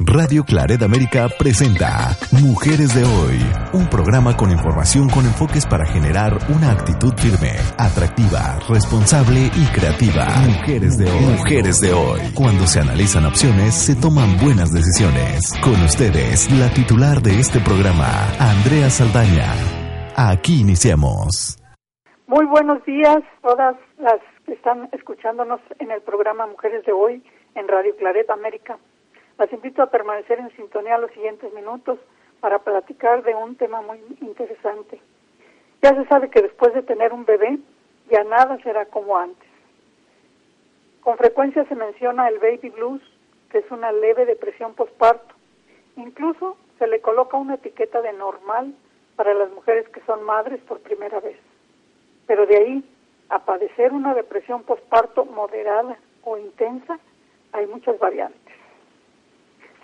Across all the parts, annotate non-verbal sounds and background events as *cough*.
Radio Claret América presenta Mujeres de Hoy, un programa con información con enfoques para generar una actitud firme, atractiva, responsable y creativa. Mujeres de Hoy. Mujeres de Hoy. Cuando se analizan opciones, se toman buenas decisiones. Con ustedes, la titular de este programa, Andrea Saldaña. Aquí iniciamos. Muy buenos días, todas las que están escuchándonos en el programa Mujeres de Hoy en Radio Claret América. Las invito a permanecer en sintonía los siguientes minutos para platicar de un tema muy interesante. Ya se sabe que después de tener un bebé, ya nada será como antes. Con frecuencia se menciona el baby blues, que es una leve depresión postparto. Incluso se le coloca una etiqueta de normal para las mujeres que son madres por primera vez. Pero de ahí a padecer una depresión postparto moderada o intensa, hay muchas variantes.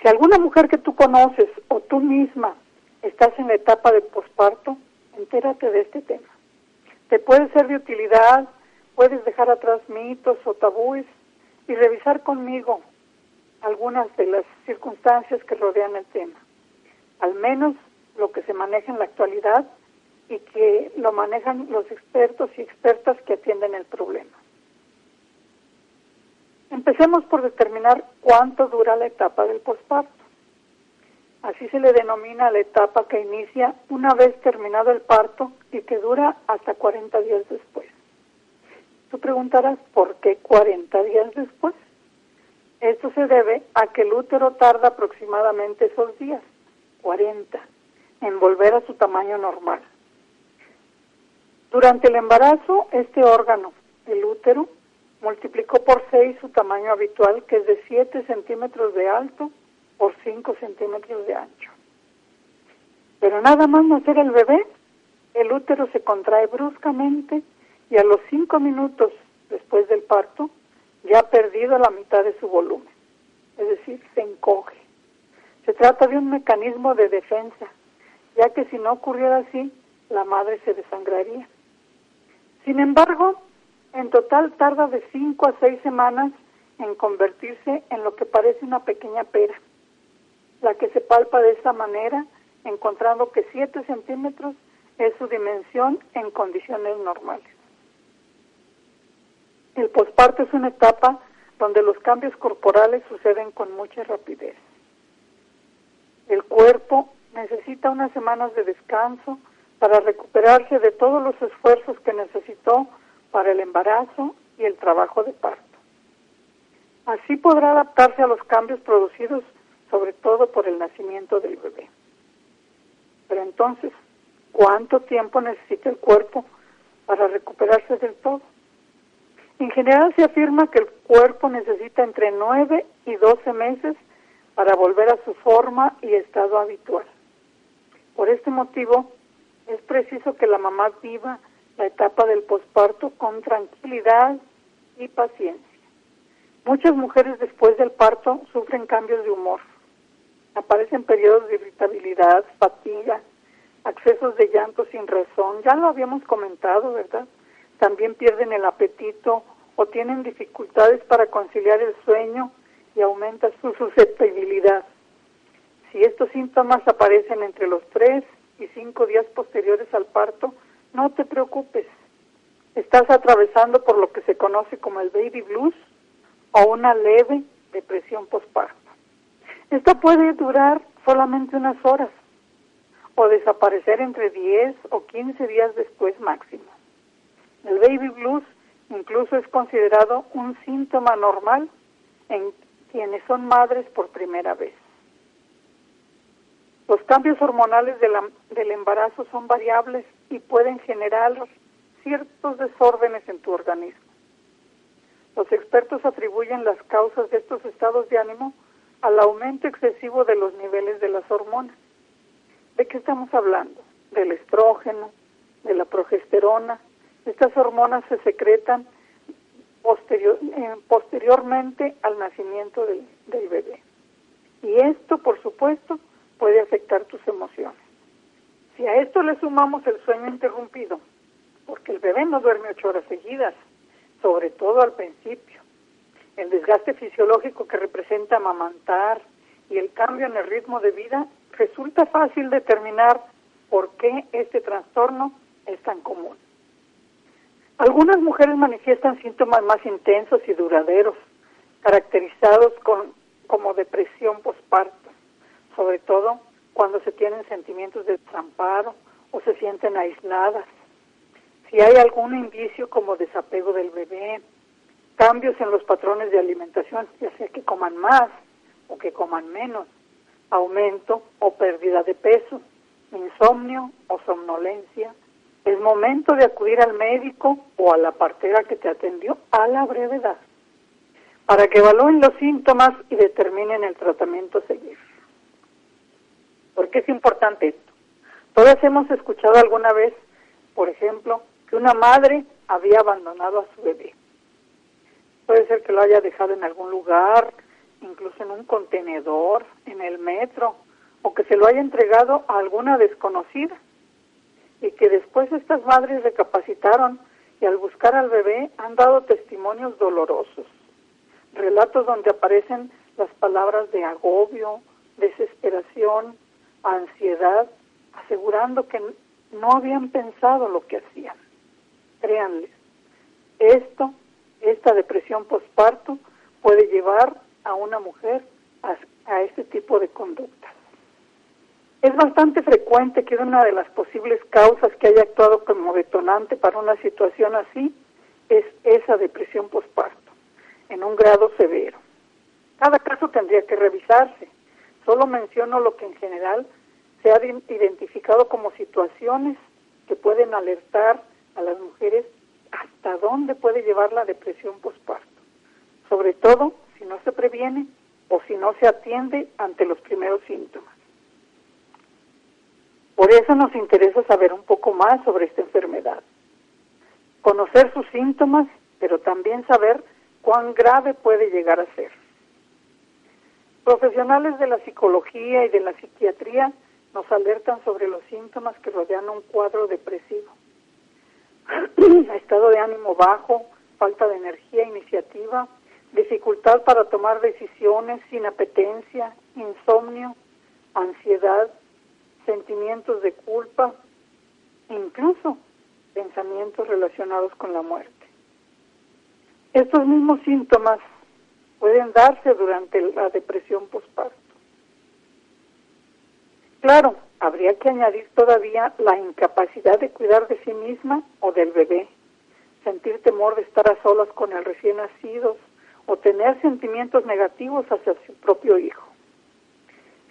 Si alguna mujer que tú conoces o tú misma estás en la etapa de posparto, entérate de este tema. Te puede ser de utilidad, puedes dejar atrás mitos o tabúes y revisar conmigo algunas de las circunstancias que rodean el tema. Al menos lo que se maneja en la actualidad y que lo manejan los expertos y expertas que atienden el problema. Empecemos por determinar cuánto dura la etapa del posparto. Así se le denomina la etapa que inicia una vez terminado el parto y que dura hasta 40 días después. Tú preguntarás, ¿por qué 40 días después? Esto se debe a que el útero tarda aproximadamente esos días, 40, en volver a su tamaño normal. Durante el embarazo, este órgano, el útero, multiplicó por 6 su tamaño habitual, que es de 7 centímetros de alto por 5 centímetros de ancho. Pero nada más nacer el bebé, el útero se contrae bruscamente y a los 5 minutos después del parto ya ha perdido la mitad de su volumen, es decir, se encoge. Se trata de un mecanismo de defensa, ya que si no ocurriera así, la madre se desangraría. Sin embargo, en total tarda de 5 a 6 semanas en convertirse en lo que parece una pequeña pera, la que se palpa de esa manera, encontrando que 7 centímetros es su dimensión en condiciones normales. El posparto es una etapa donde los cambios corporales suceden con mucha rapidez. El cuerpo necesita unas semanas de descanso para recuperarse de todos los esfuerzos que necesitó para el embarazo y el trabajo de parto. Así podrá adaptarse a los cambios producidos sobre todo por el nacimiento del bebé. Pero entonces, ¿cuánto tiempo necesita el cuerpo para recuperarse del todo? En general se afirma que el cuerpo necesita entre 9 y 12 meses para volver a su forma y estado habitual. Por este motivo, es preciso que la mamá viva la etapa del posparto con tranquilidad y paciencia. Muchas mujeres después del parto sufren cambios de humor. Aparecen periodos de irritabilidad, fatiga, accesos de llanto sin razón. Ya lo habíamos comentado, ¿verdad? También pierden el apetito o tienen dificultades para conciliar el sueño y aumenta su susceptibilidad. Si estos síntomas aparecen entre los tres y cinco días posteriores al parto, no te preocupes. Estás atravesando por lo que se conoce como el baby blues o una leve depresión postparto. Esto puede durar solamente unas horas o desaparecer entre 10 o 15 días después máximo. El baby blues incluso es considerado un síntoma normal en quienes son madres por primera vez. Los cambios hormonales del embarazo son variables y pueden generar ciertos desórdenes en tu organismo. Los expertos atribuyen las causas de estos estados de ánimo al aumento excesivo de los niveles de las hormonas. ¿De qué estamos hablando? Del estrógeno, de la progesterona. Estas hormonas se secretan eh, posteriormente al nacimiento del bebé. Y esto, por supuesto, puede afectar tus emociones. Si a esto le sumamos el sueño interrumpido, porque el bebé no duerme ocho horas seguidas, sobre todo al principio, el desgaste fisiológico que representa amamantar y el cambio en el ritmo de vida, resulta fácil determinar por qué este trastorno es tan común. Algunas mujeres manifiestan síntomas más intensos y duraderos, caracterizados con, como depresión posparto, sobre todo cuando se tienen sentimientos de desamparo o se sienten aisladas. Si hay algún indicio como desapego del bebé, cambios en los patrones de alimentación, ya sea que coman más o que coman menos, aumento o pérdida de peso, insomnio o somnolencia, es momento de acudir al médico o a la partera que te atendió a la brevedad para que evalúen los síntomas y determinen el tratamiento a seguir. ¿Por qué es importante esto? Todas hemos escuchado alguna vez, por ejemplo, que una madre había abandonado a su bebé. Puede ser que lo haya dejado en algún lugar, incluso en un contenedor, en el metro, o que se lo haya entregado a alguna desconocida. Y que después estas madres recapacitaron y al buscar al bebé han dado testimonios dolorosos. Relatos donde aparecen las palabras de agobio, desesperación, ansiedad, asegurando que no habían pensado lo que hacían. Créanles, esto esta depresión postparto puede llevar a una mujer a, a este tipo de conductas. Es bastante frecuente que una de las posibles causas que haya actuado como detonante para una situación así es esa depresión postparto, en un grado severo. Cada caso tendría que revisarse. Solo menciono lo que en general se ha identificado como situaciones que pueden alertar a las mujeres hasta dónde puede llevar la depresión postparto, sobre todo si no se previene o si no se atiende ante los primeros síntomas. Por eso nos interesa saber un poco más sobre esta enfermedad, conocer sus síntomas, pero también saber cuán grave puede llegar a ser. Profesionales de la psicología y de la psiquiatría nos alertan sobre los síntomas que rodean un cuadro depresivo *clears throat* estado de ánimo bajo, falta de energía, iniciativa, dificultad para tomar decisiones, inapetencia, insomnio, ansiedad, sentimientos de culpa, incluso pensamientos relacionados con la muerte. Estos mismos síntomas pueden darse durante la depresión postparto. Claro, habría que añadir todavía la incapacidad de cuidar de sí misma o del bebé, sentir temor de estar a solas con el recién nacido o tener sentimientos negativos hacia su propio hijo.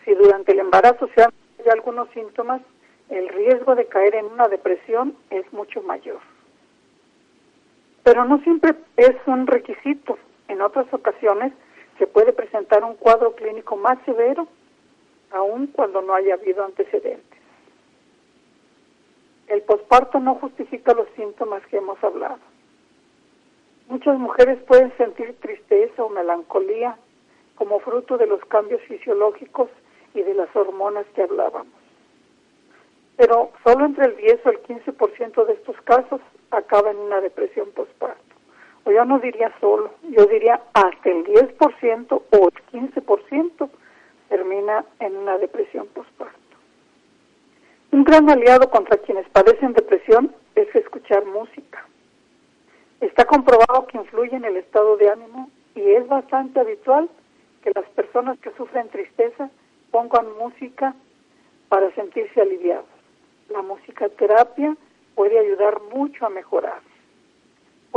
Si durante el embarazo se han algunos síntomas, el riesgo de caer en una depresión es mucho mayor. Pero no siempre es un requisito. En otras ocasiones se puede presentar un cuadro clínico más severo aun cuando no haya habido antecedentes. El posparto no justifica los síntomas que hemos hablado. Muchas mujeres pueden sentir tristeza o melancolía como fruto de los cambios fisiológicos y de las hormonas que hablábamos. Pero solo entre el 10 o el 15% de estos casos acaba en una depresión postparto. O yo no diría solo, yo diría hasta el 10% o el 15% termina en una depresión postparto. Un gran aliado contra quienes padecen depresión es escuchar música. Está comprobado que influye en el estado de ánimo y es bastante habitual que las personas que sufren tristeza pongan música para sentirse aliviados. La música terapia puede ayudar mucho a mejorar.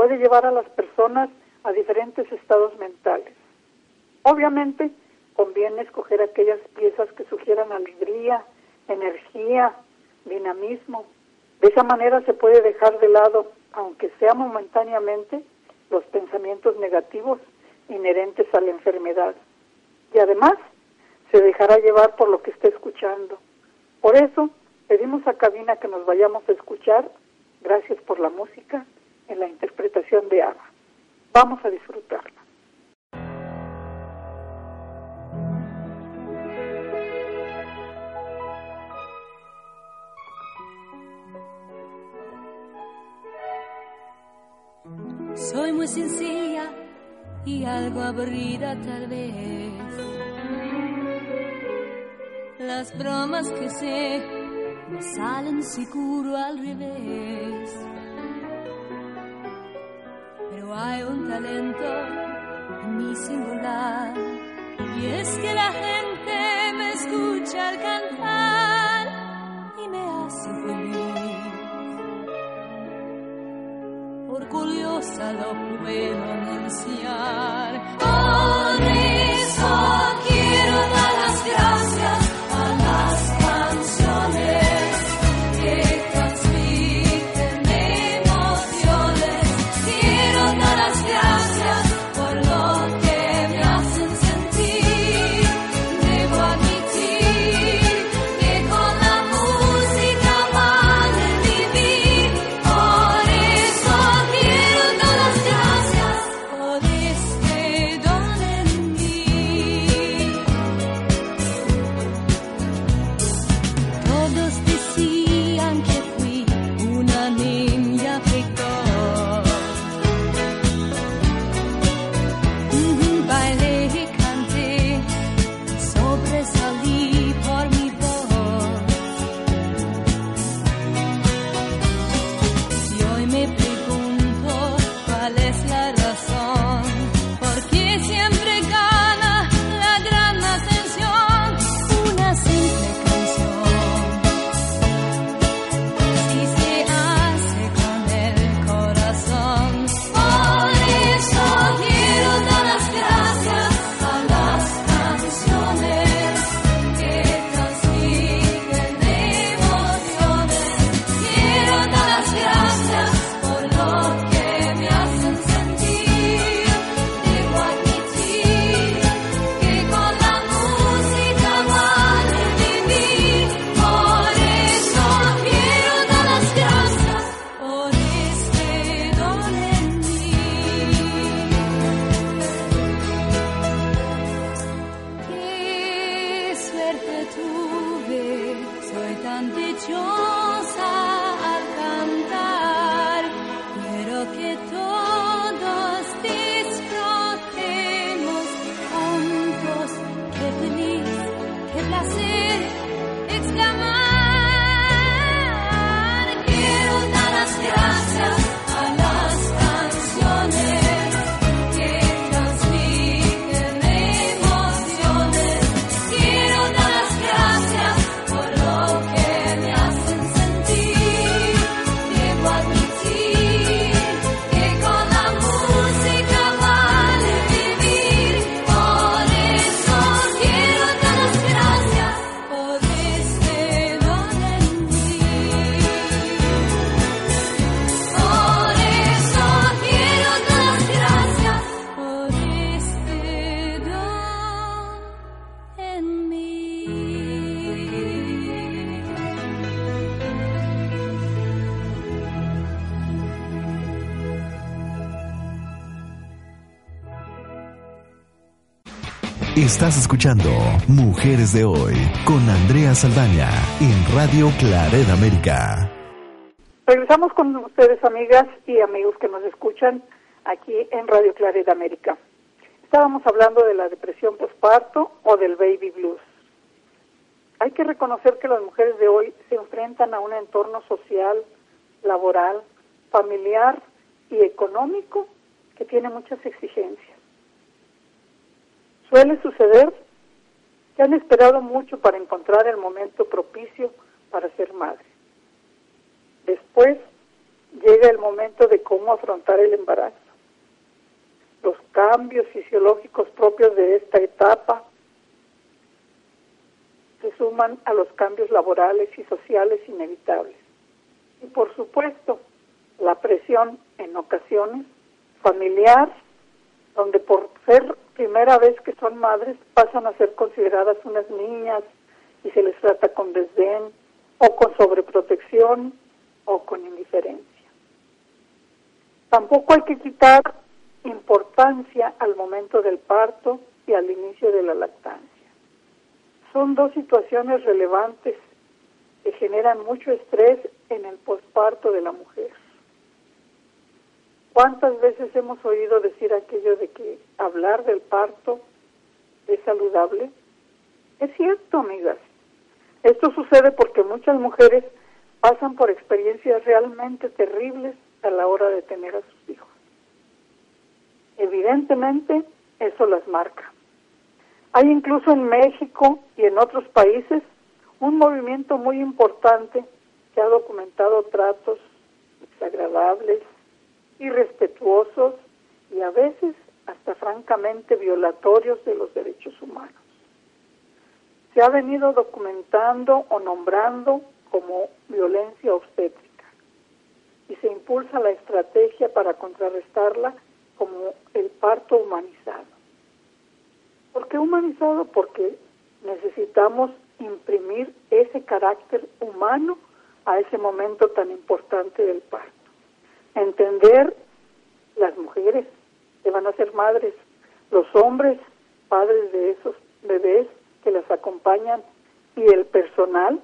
Puede llevar a las personas a diferentes estados mentales. Obviamente, conviene escoger aquellas piezas que sugieran alegría, energía, dinamismo. De esa manera se puede dejar de lado, aunque sea momentáneamente, los pensamientos negativos inherentes a la enfermedad. y además se dejará llevar por lo que esté escuchando. Por eso pedimos a Cabina que nos vayamos a escuchar, gracias por la música, en la interpretación de Ava. Vamos a disfrutarla. Soy muy sencilla y algo aburrida tal vez. Las bromas que sé me salen seguro al revés. Hay un talento en mi singular y es que la gente me escucha al cantar y me hace feliz. Orgullosa lo puedo anunciar. Por Estás escuchando Mujeres de Hoy con Andrea Saldaña en Radio Claret América. Regresamos con ustedes, amigas y amigos que nos escuchan aquí en Radio Claret América. Estábamos hablando de la depresión postparto o del baby blues. Hay que reconocer que las mujeres de hoy se enfrentan a un entorno social, laboral, familiar y económico que tiene muchas exigencias. Suele suceder que han esperado mucho para encontrar el momento propicio para ser madre. Después llega el momento de cómo afrontar el embarazo. Los cambios fisiológicos propios de esta etapa se suman a los cambios laborales y sociales inevitables. Y por supuesto, la presión en ocasiones familiar donde por ser primera vez que son madres pasan a ser consideradas unas niñas y se les trata con desdén o con sobreprotección o con indiferencia. Tampoco hay que quitar importancia al momento del parto y al inicio de la lactancia. Son dos situaciones relevantes que generan mucho estrés en el posparto de la mujer. ¿Cuántas veces hemos oído decir aquello de que hablar del parto es saludable? Es cierto, amigas. Esto sucede porque muchas mujeres pasan por experiencias realmente terribles a la hora de tener a sus hijos. Evidentemente, eso las marca. Hay incluso en México y en otros países un movimiento muy importante que ha documentado tratos desagradables, irrespetuosos y a veces hasta francamente violatorios de los derechos humanos. Se ha venido documentando o nombrando como violencia obstétrica y se impulsa la estrategia para contrarrestarla como el parto humanizado. ¿Por qué humanizado? Porque necesitamos imprimir ese carácter humano a ese momento tan importante del parto. Entender las mujeres que van a ser madres, los hombres, padres de esos bebés que las acompañan y el personal,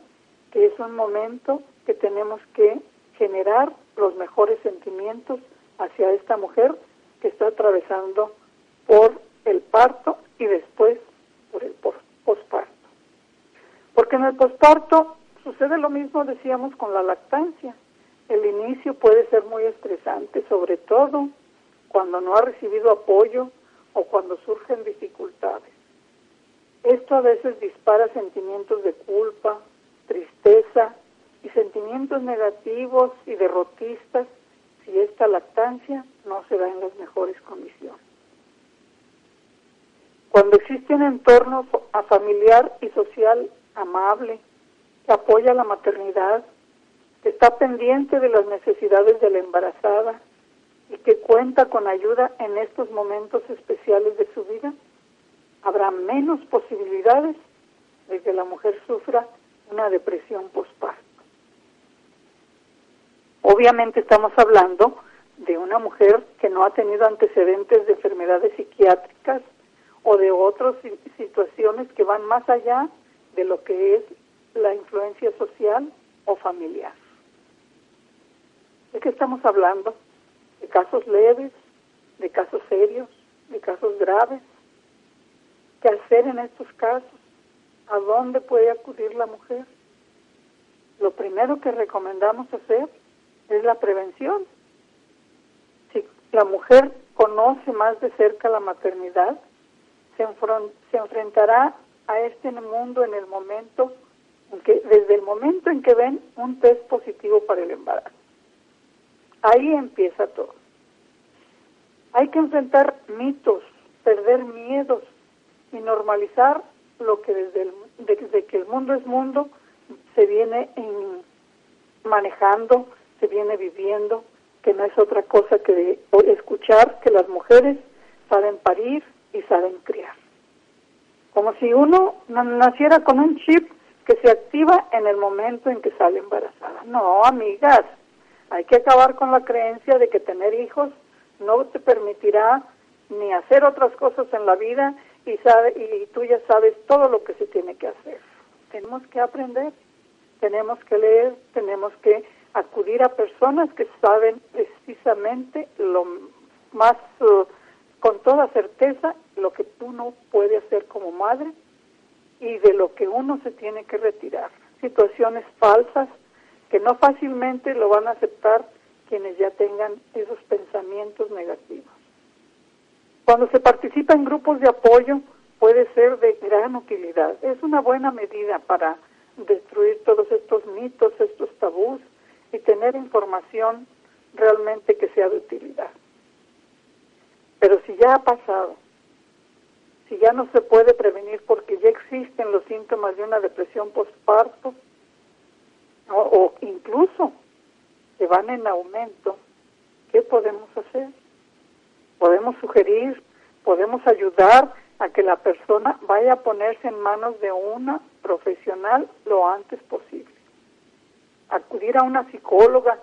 que es un momento que tenemos que generar los mejores sentimientos hacia esta mujer que está atravesando por el parto y después por el posparto. Porque en el posparto sucede lo mismo, decíamos, con la lactancia. El inicio puede ser muy estresante, sobre todo cuando no ha recibido apoyo o cuando surgen dificultades. Esto a veces dispara sentimientos de culpa, tristeza y sentimientos negativos y derrotistas si esta lactancia no se da en las mejores condiciones. Cuando existe un entorno familiar y social amable, que apoya la maternidad, está pendiente de las necesidades de la embarazada y que cuenta con ayuda en estos momentos especiales de su vida, habrá menos posibilidades de que la mujer sufra una depresión postparto. Obviamente estamos hablando de una mujer que no ha tenido antecedentes de enfermedades psiquiátricas o de otras situaciones que van más allá de lo que es la influencia social o familiar. ¿De qué estamos hablando? ¿De casos leves? ¿De casos serios? ¿De casos graves? ¿Qué hacer en estos casos? ¿A dónde puede acudir la mujer? Lo primero que recomendamos hacer es la prevención. Si la mujer conoce más de cerca la maternidad, se, enfrentará a este mundo en el momento en que, desde el momento en que ven un test positivo para el embarazo. Ahí empieza todo. Hay que enfrentar mitos, perder miedos y normalizar lo que desde, el, desde que el mundo es mundo se viene en, manejando, se viene viviendo, que no es otra cosa que escuchar que las mujeres saben parir y saben criar como si uno naciera con un chip que se activa en el momento en que sale embarazada. No, amigas, hay que acabar con la creencia de que tener hijos no te permitirá ni hacer otras cosas en la vida y, sabe, y tú ya sabes todo lo que se tiene que hacer. Tenemos que aprender, tenemos que leer, tenemos que acudir a personas que saben precisamente lo más uh, con toda certeza lo que uno puede hacer como madre y de lo que uno se tiene que retirar. Situaciones falsas que no fácilmente lo van a aceptar quienes ya tengan esos pensamientos negativos. Cuando se participa en grupos de apoyo puede ser de gran utilidad. Es una buena medida para destruir todos estos mitos, estos tabús y tener información realmente que sea de utilidad. Pero si ya ha pasado, si ya no se puede prevenir porque ya existen los síntomas de una depresión postparto, o, incluso se van en aumento, ¿qué podemos hacer? Podemos sugerir podemos ayudar a que la persona vaya a ponerse en manos de una profesional lo antes posible. Acudir a una psicóloga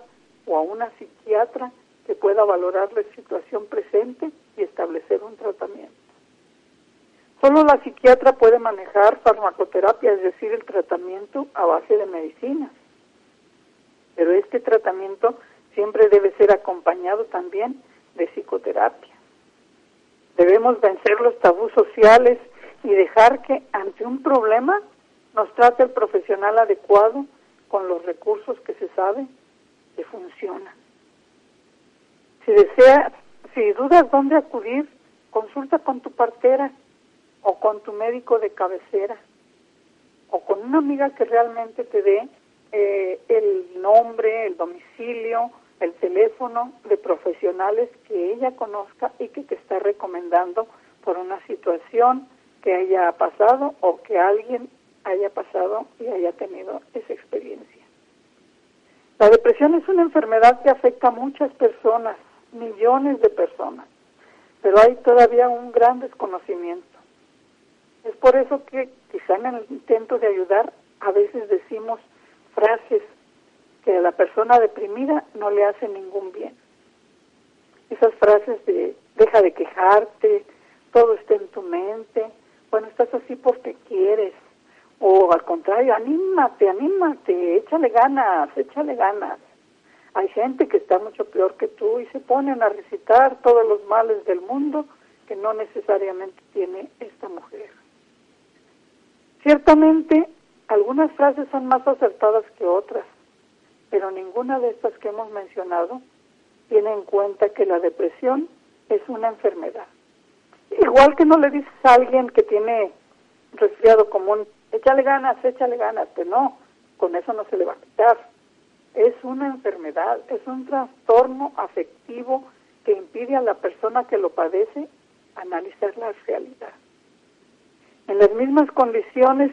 o a una psiquiatra que pueda valorar la situación presente y establecer un tratamiento. Solo la psiquiatra puede manejar farmacoterapia, es decir, el tratamiento a base de medicinas. Pero este tratamiento siempre debe ser acompañado también de psicoterapia. Debemos vencer los tabús sociales y dejar que ante un problema nos trate el profesional adecuado con los recursos que se sabe que funcionan. Si deseas, si dudas dónde acudir, consulta con tu partera o con tu médico de cabecera o con una amiga que realmente te dé eh, el nombre, el domicilio, el teléfono de profesionales que ella conozca y que te está recomendando por una situación que haya pasado o que alguien haya pasado y haya tenido esa experiencia. La depresión es una enfermedad que afecta a muchas personas, millones de personas, pero hay todavía un gran desconocimiento. Es por eso que quizá en el intento de ayudar a veces decimos frases que a la persona deprimida no le hacen ningún bien. Esas frases de deja de quejarte, todo está en tu mente, bueno, estás así porque quieres, o al contrario, anímate, anímate, échale ganas, échale ganas. Hay gente que está mucho peor que tú y se ponen a recitar todos los males del mundo que no necesariamente tiene esta mujer. Ciertamente, algunas frases son más acertadas que otras, pero ninguna de estas que hemos mencionado tiene en cuenta que la depresión es una enfermedad. Igual que no le dices a alguien que tiene resfriado común, échale ganas, échale ganas, que no, con eso no se le va a quitar. Es una enfermedad, es un trastorno afectivo que impide a la persona que lo padece analizar la realidad. En las mismas condiciones,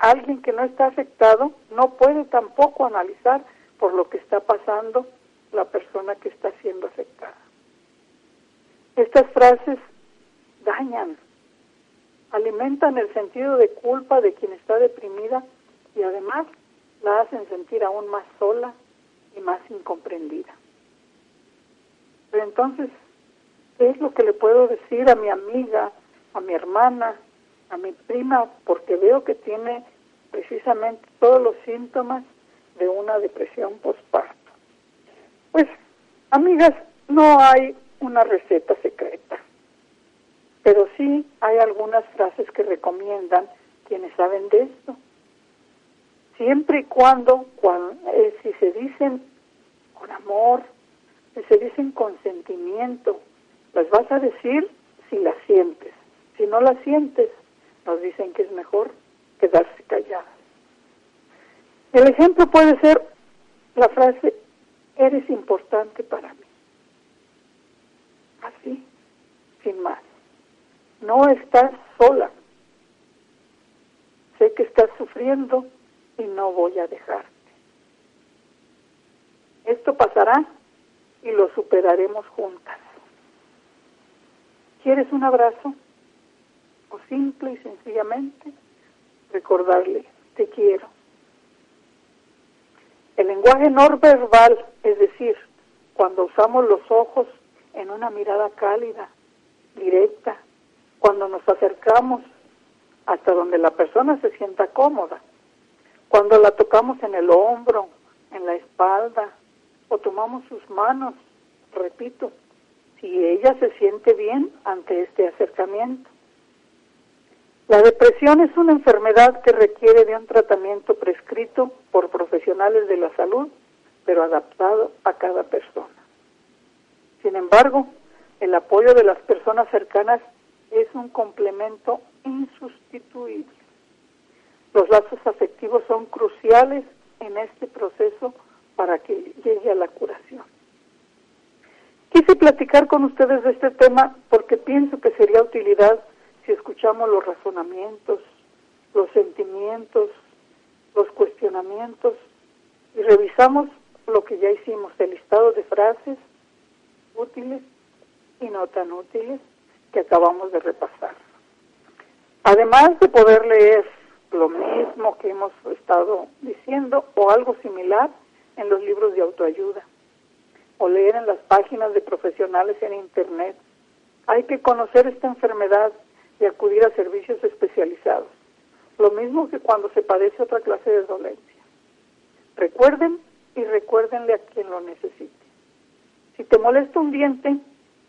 alguien que no está afectado no puede tampoco analizar por lo que está pasando la persona que está siendo afectada. Estas frases dañan, alimentan el sentido de culpa de quien está deprimida y además la hacen sentir aún más sola y más incomprendida. Pero entonces, ¿qué es lo que le puedo decir a mi amiga, a mi hermana, a mi prima, porque veo que tiene precisamente todos los síntomas de una depresión postparto? Pues, amigas, no hay una receta secreta pero sí hay algunas frases que recomiendan quienes saben de esto. Siempre y cuando, eh, si se dicen con amor, si se dicen con sentimiento, las vas a decir si las sientes. Si no las sientes, nos dicen que es mejor quedarse calladas. El ejemplo puede ser la frase, eres importante para mí. Así, sin más. No estás sola. Sé que estás sufriendo y no voy a dejarte. Esto pasará y lo superaremos juntas. ¿Quieres un abrazo? O simple y sencillamente recordarle, te quiero. El lenguaje no verbal, es decir, cuando usamos los ojos en una mirada cálida, directa, cuando nos acercamos hasta donde la persona se sienta cómoda, cuando la tocamos en el hombro, en la espalda, o tomamos sus manos, repito, si ella se siente bien ante este acercamiento. La depresión es una enfermedad que requiere de un tratamiento prescrito por profesionales de la salud, pero adaptado a cada persona. Sin embargo, el apoyo de las personas cercanas es un complemento insustituible. Los lazos afectivos son cruciales en este proceso para que llegue a la curación. Quise platicar con ustedes de este tema porque pienso que sería utilidad si escuchamos los razonamientos, los sentimientos, los cuestionamientos y revisamos lo que ya hicimos, el listado de frases útiles y no tan útiles que acabamos de repasar. Además de poder leer lo mismo que hemos estado diciendo o algo similar en los libros de autoayuda o leer en las páginas de profesionales en Internet. Hay que conocer esta enfermedad y acudir a servicios especializados, lo mismo que cuando se padece otra clase de dolencia. Recuerden y recuérdenle a quien lo necesite. Si te molesta un diente,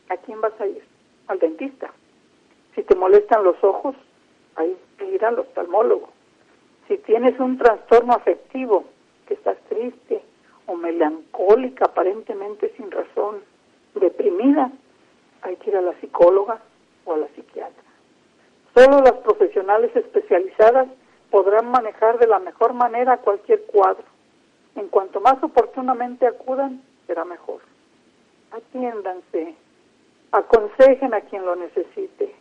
¿a quién vas a ir? Al dentista. Si te molestan los ojos, hay que ir al oftalmólogo. Si tienes un trastorno afectivo, que estás triste o melancólica aparentemente sin razón, deprimida, hay que ir a la psicóloga o a la psiquiatra. Solo las profesionales especializadas podrán manejar de la mejor manera cualquier cuadro. En cuanto más oportunamente acudan, será mejor. Atiéndanse, aconsejen a quien lo necesite.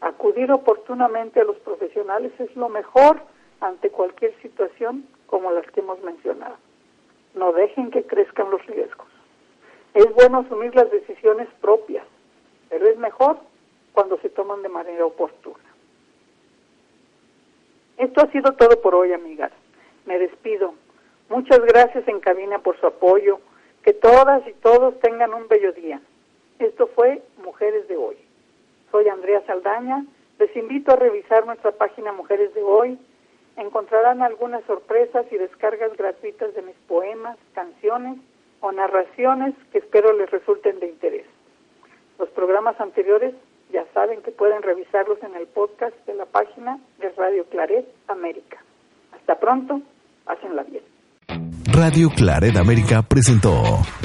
Acudir oportunamente a los profesionales es lo mejor ante cualquier situación como las que hemos mencionado. No dejen que crezcan los riesgos. Es bueno asumir las decisiones propias, pero es mejor cuando se toman de manera oportuna. Esto ha sido todo por hoy, amigas. Me despido. Muchas gracias en cabina por su apoyo. Que todas y todos tengan un bello día. Esto fue Mujeres de Hoy. Soy Andrea Saldaña. Les invito a revisar nuestra página Mujeres de Hoy. Encontrarán algunas sorpresas y descargas gratuitas de mis poemas, canciones o narraciones que espero les resulten de interés. Los programas anteriores ya saben que pueden revisarlos en el podcast de la página de Radio Claret América. Hasta pronto, la bien. Radio Claret América presentó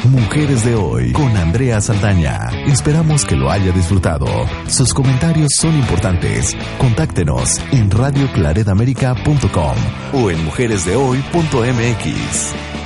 Mujeres de Hoy con Andrea Saldaña. Esperamos que lo haya disfrutado. Sus comentarios son importantes. Contáctenos en radioclaredamerica.com o en mujeresdehoy.mx.